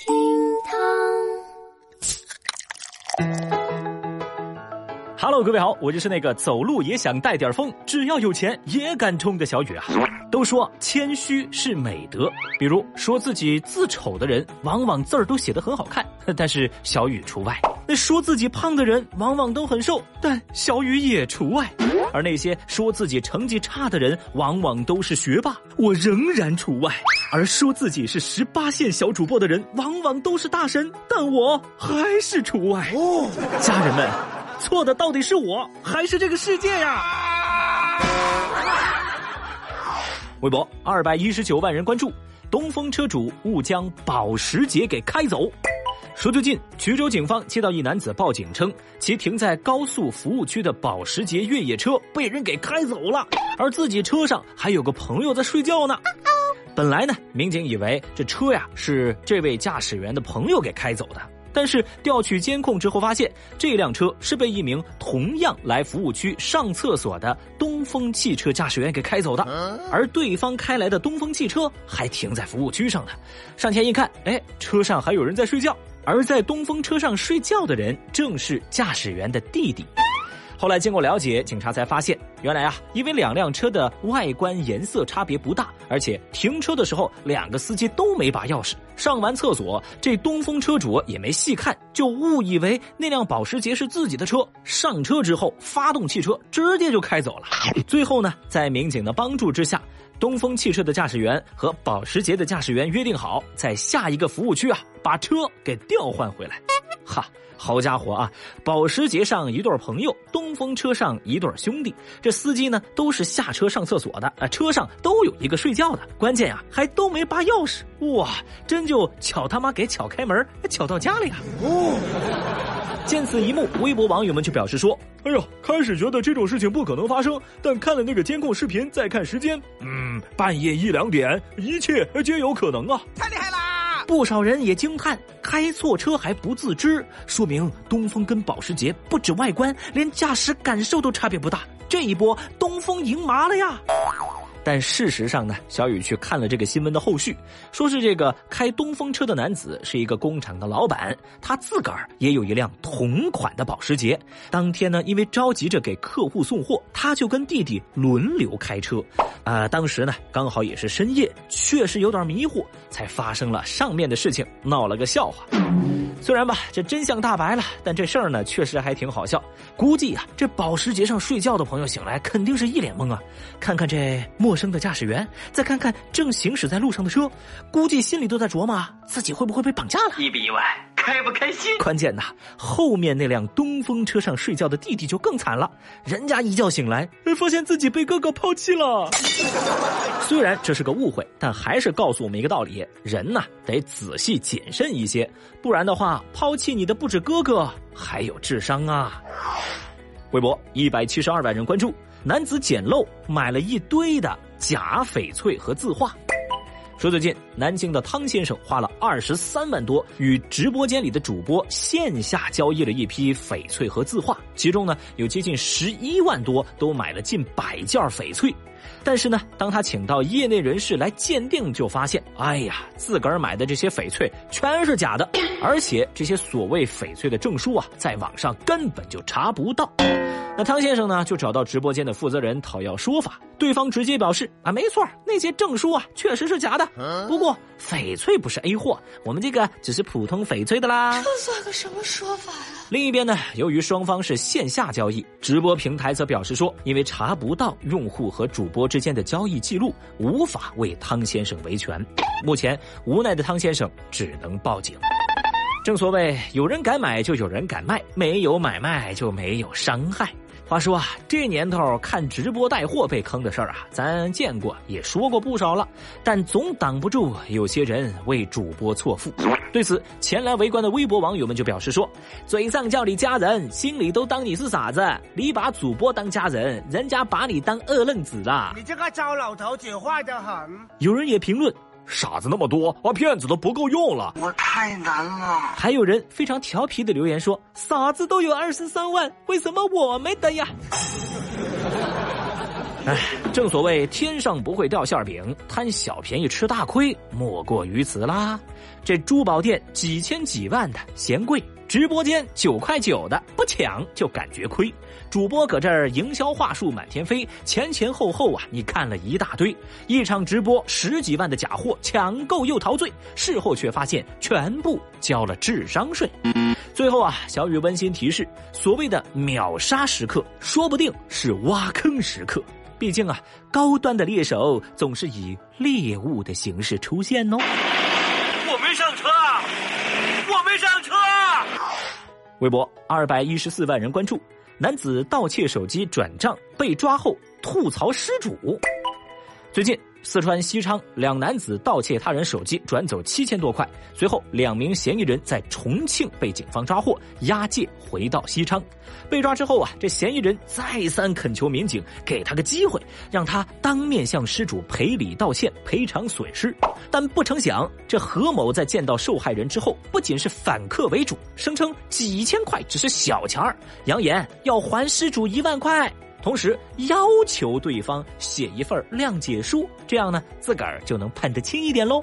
厅堂。Hello，各位好，我就是那个走路也想带点风，只要有钱也敢冲的小雨啊。都说谦虚是美德，比如说自己字丑的人，往往字儿都写得很好看，但是小雨除外。那说自己胖的人，往往都很瘦，但小雨也除外。而那些说自己成绩差的人，往往都是学霸，我仍然除外。而说自己是十八线小主播的人，往往都是大神，但我还是除外。哦，家人们，错的到底是我，还是这个世界呀？微博二百一十九万人关注，东风车主误将保时捷给开走。说最近，衢州警方接到一男子报警称，其停在高速服务区的保时捷越野车被人给开走了，而自己车上还有个朋友在睡觉呢。本来呢，民警以为这车呀是这位驾驶员的朋友给开走的。但是调取监控之后发现，这辆车是被一名同样来服务区上厕所的东风汽车驾驶员给开走的，而对方开来的东风汽车还停在服务区上呢。上前一看，哎，车上还有人在睡觉，而在东风车上睡觉的人正是驾驶员的弟弟。后来经过了解，警察才发现，原来啊，因为两辆车的外观颜色差别不大，而且停车的时候两个司机都没把钥匙，上完厕所，这东风车主也没细看，就误以为那辆保时捷是自己的车，上车之后发动汽车直接就开走了。最后呢，在民警的帮助之下，东风汽车的驾驶员和保时捷的驾驶员约定好，在下一个服务区啊，把车给调换回来。哈。好家伙啊！保时捷上一对朋友，东风车上一对兄弟。这司机呢都是下车上厕所的，啊，车上都有一个睡觉的。关键啊，还都没拔钥匙。哇，真就巧他妈给巧开门，巧到家里了。哦，见此一幕，微博网友们就表示说：“哎呦，开始觉得这种事情不可能发生，但看了那个监控视频，再看时间，嗯，半夜一两点，一切皆有可能啊！太厉害了！”不少人也惊叹，开错车还不自知，说明东风跟保时捷不止外观，连驾驶感受都差别不大。这一波，东风赢麻了呀！但事实上呢，小雨去看了这个新闻的后续，说是这个开东风车的男子是一个工厂的老板，他自个儿也有一辆同款的保时捷。当天呢，因为着急着给客户送货，他就跟弟弟轮流开车。啊，当时呢刚好也是深夜，确实有点迷糊，才发生了上面的事情，闹了个笑话。虽然吧，这真相大白了，但这事儿呢确实还挺好笑。估计啊，这保时捷上睡觉的朋友醒来肯定是一脸懵啊。看看这陌生的驾驶员，再看看正行驶在路上的车，估计心里都在琢磨自己会不会被绑架了。意不意外，开不开心？关键呐，后面那辆东风车上睡觉的弟弟就更惨了，人家一觉醒来，发现自己被哥哥抛弃了。虽然这是个误会，但还是告诉我们一个道理：人呐，得仔细谨慎一些，不然的话。抛弃你的不止哥哥，还有智商啊！微博一百七十二万人关注，男子捡漏买了一堆的假翡翠和字画。说最近南京的汤先生花了二十三万多，与直播间里的主播线下交易了一批翡翠和字画，其中呢有接近十一万多都买了近百件翡翠。但是呢，当他请到业内人士来鉴定，就发现，哎呀，自个儿买的这些翡翠全是假的，而且这些所谓翡翠的证书啊，在网上根本就查不到。那汤先生呢，就找到直播间的负责人讨要说法，对方直接表示啊，没错，那些证书啊确实是假的，不过翡翠不是 A 货，我们这个只是普通翡翠的啦。这算个什么说法呀？另一边呢，由于双方是线下交易，直播平台则表示说，因为查不到用户和主播之间的交易记录，无法为汤先生维权。目前无奈的汤先生只能报警。正所谓，有人敢买就有人敢卖，没有买卖就没有伤害。话说啊，这年头看直播带货被坑的事儿啊，咱见过也说过不少了，但总挡不住有些人为主播错付。对此，前来围观的微博网友们就表示说：“嘴上叫你家人，心里都当你是傻子。你把主播当家人，人家把你当二愣子的。你这个糟老头子坏得很。”有人也评论。傻子那么多，啊，骗子都不够用了。我太难了。还有人非常调皮的留言说：“傻子都有二十三万，为什么我没得呀？” 哎，正所谓天上不会掉馅饼，贪小便宜吃大亏，莫过于此啦。这珠宝店几千几万的嫌贵，直播间九块九的不抢就感觉亏。主播搁这儿营销话术满天飞，前前后后啊，你看了一大堆，一场直播十几万的假货抢购又陶醉，事后却发现全部交了智商税。最后啊，小雨温馨提示：所谓的秒杀时刻，说不定是挖坑时刻。毕竟啊，高端的猎手总是以猎物的形式出现哦。我没上车，啊。微博二百一十四万人关注。男子盗窃手机转账被抓后吐槽失主。最近，四川西昌两男子盗窃他人手机转走七千多块，随后两名嫌疑人在重庆被警方抓获，押解回到西昌。被抓之后啊，这嫌疑人再三恳求民警给他个机会，让他当面向失主赔礼道歉、赔偿损失。但不成想，这何某在见到受害人之后，不仅是反客为主，声称几千块只是小钱儿，扬言要还失主一万块。同时要求对方写一份谅解书，这样呢，自个儿就能判得轻一点喽。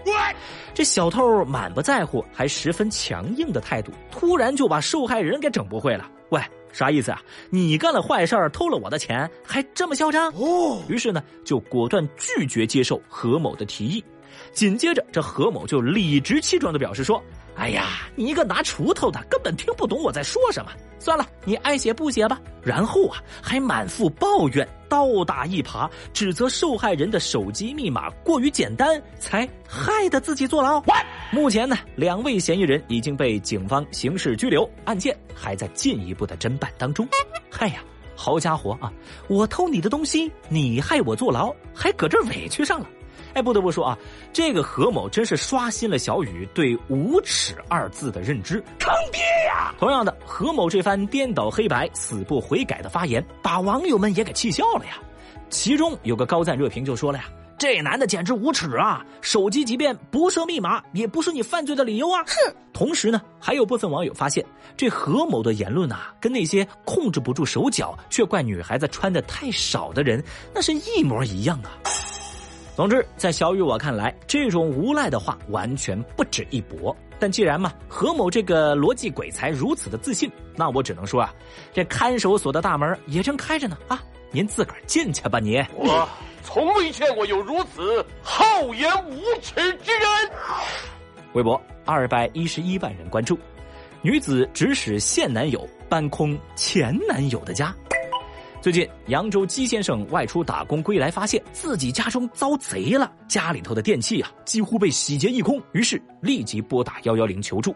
这小偷满不在乎，还十分强硬的态度，突然就把受害人给整不会了。喂，啥意思啊？你干了坏事儿偷了我的钱，还这么嚣张？哦。于是呢，就果断拒绝接受何某的提议。紧接着，这何某就理直气壮的表示说。哎呀，你一个拿锄头的，根本听不懂我在说什么。算了，你爱写不写吧。然后啊，还满腹抱怨，倒打一耙，指责受害人的手机密码过于简单，才害得自己坐牢。目前呢，两位嫌疑人已经被警方刑事拘留，案件还在进一步的侦办当中。嗨呀，好家伙啊！我偷你的东西，你害我坐牢，还搁这委屈上了。哎，不得不说啊，这个何某真是刷新了小雨对“无耻”二字的认知，坑爹呀！同样的，何某这番颠倒黑白、死不悔改的发言，把网友们也给气笑了呀。其中有个高赞热评就说了呀：“这男的简直无耻啊！手机即便不设密码，也不是你犯罪的理由啊！”哼。同时呢，还有部分网友发现，这何某的言论啊，跟那些控制不住手脚却怪女孩子穿的太少的人，那是一模一样啊。总之，在小雨我看来，这种无赖的话完全不值一驳。但既然嘛，何某这个逻辑鬼才如此的自信，那我只能说啊，这看守所的大门也正开着呢啊，您自个儿进去吧，你。我从未见过有如此厚颜无耻之人。微博二百一十一万人关注，女子指使现男友搬空前男友的家。最近，扬州姬先生外出打工归来，发现自己家中遭贼了，家里头的电器啊几乎被洗劫一空，于是立即拨打幺幺零求助。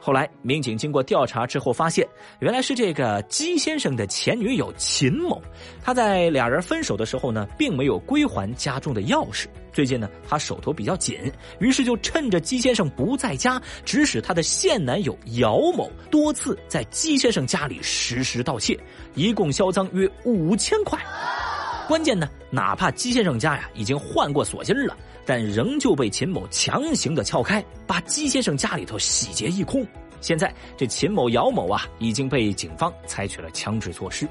后来，民警经过调查之后发现，原来是这个姬先生的前女友秦某，他在俩人分手的时候呢，并没有归还家中的钥匙。最近呢，他手头比较紧，于是就趁着姬先生不在家，指使他的现男友姚某多次在姬先生家里实施盗窃，一共销赃约五千块。关键呢，哪怕姬先生家呀已经换过锁芯了。但仍旧被秦某强行的撬开，把姬先生家里头洗劫一空。现在这秦某、姚某啊，已经被警方采取了强制措施。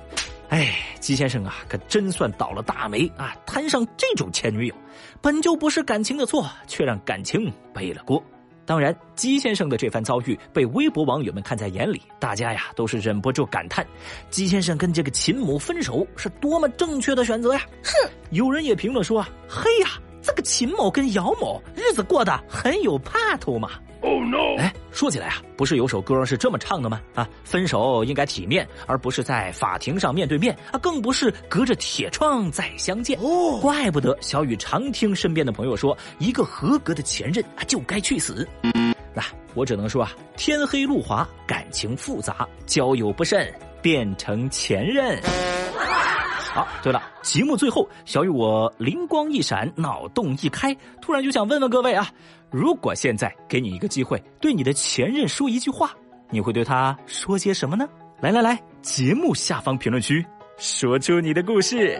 哎，姬先生啊，可真算倒了大霉啊！摊上这种前女友，本就不是感情的错，却让感情背了锅。当然，姬先生的这番遭遇被微博网友们看在眼里，大家呀都是忍不住感叹：姬先生跟这个秦某分手是多么正确的选择呀！哼，有人也评论说啊，嘿呀。这个秦某跟姚某日子过得很有盼头嘛？Oh no！哎，说起来啊，不是有首歌是这么唱的吗？啊，分手应该体面，而不是在法庭上面对面啊，更不是隔着铁窗再相见。哦，怪不得小雨常听身边的朋友说，一个合格的前任啊就该去死。那我只能说啊，天黑路滑，感情复杂，交友不慎变成前任。好，对了，节目最后，小雨我灵光一闪，脑洞一开，突然就想问问各位啊，如果现在给你一个机会，对你的前任说一句话，你会对他说些什么呢？来来来，节目下方评论区说出你的故事。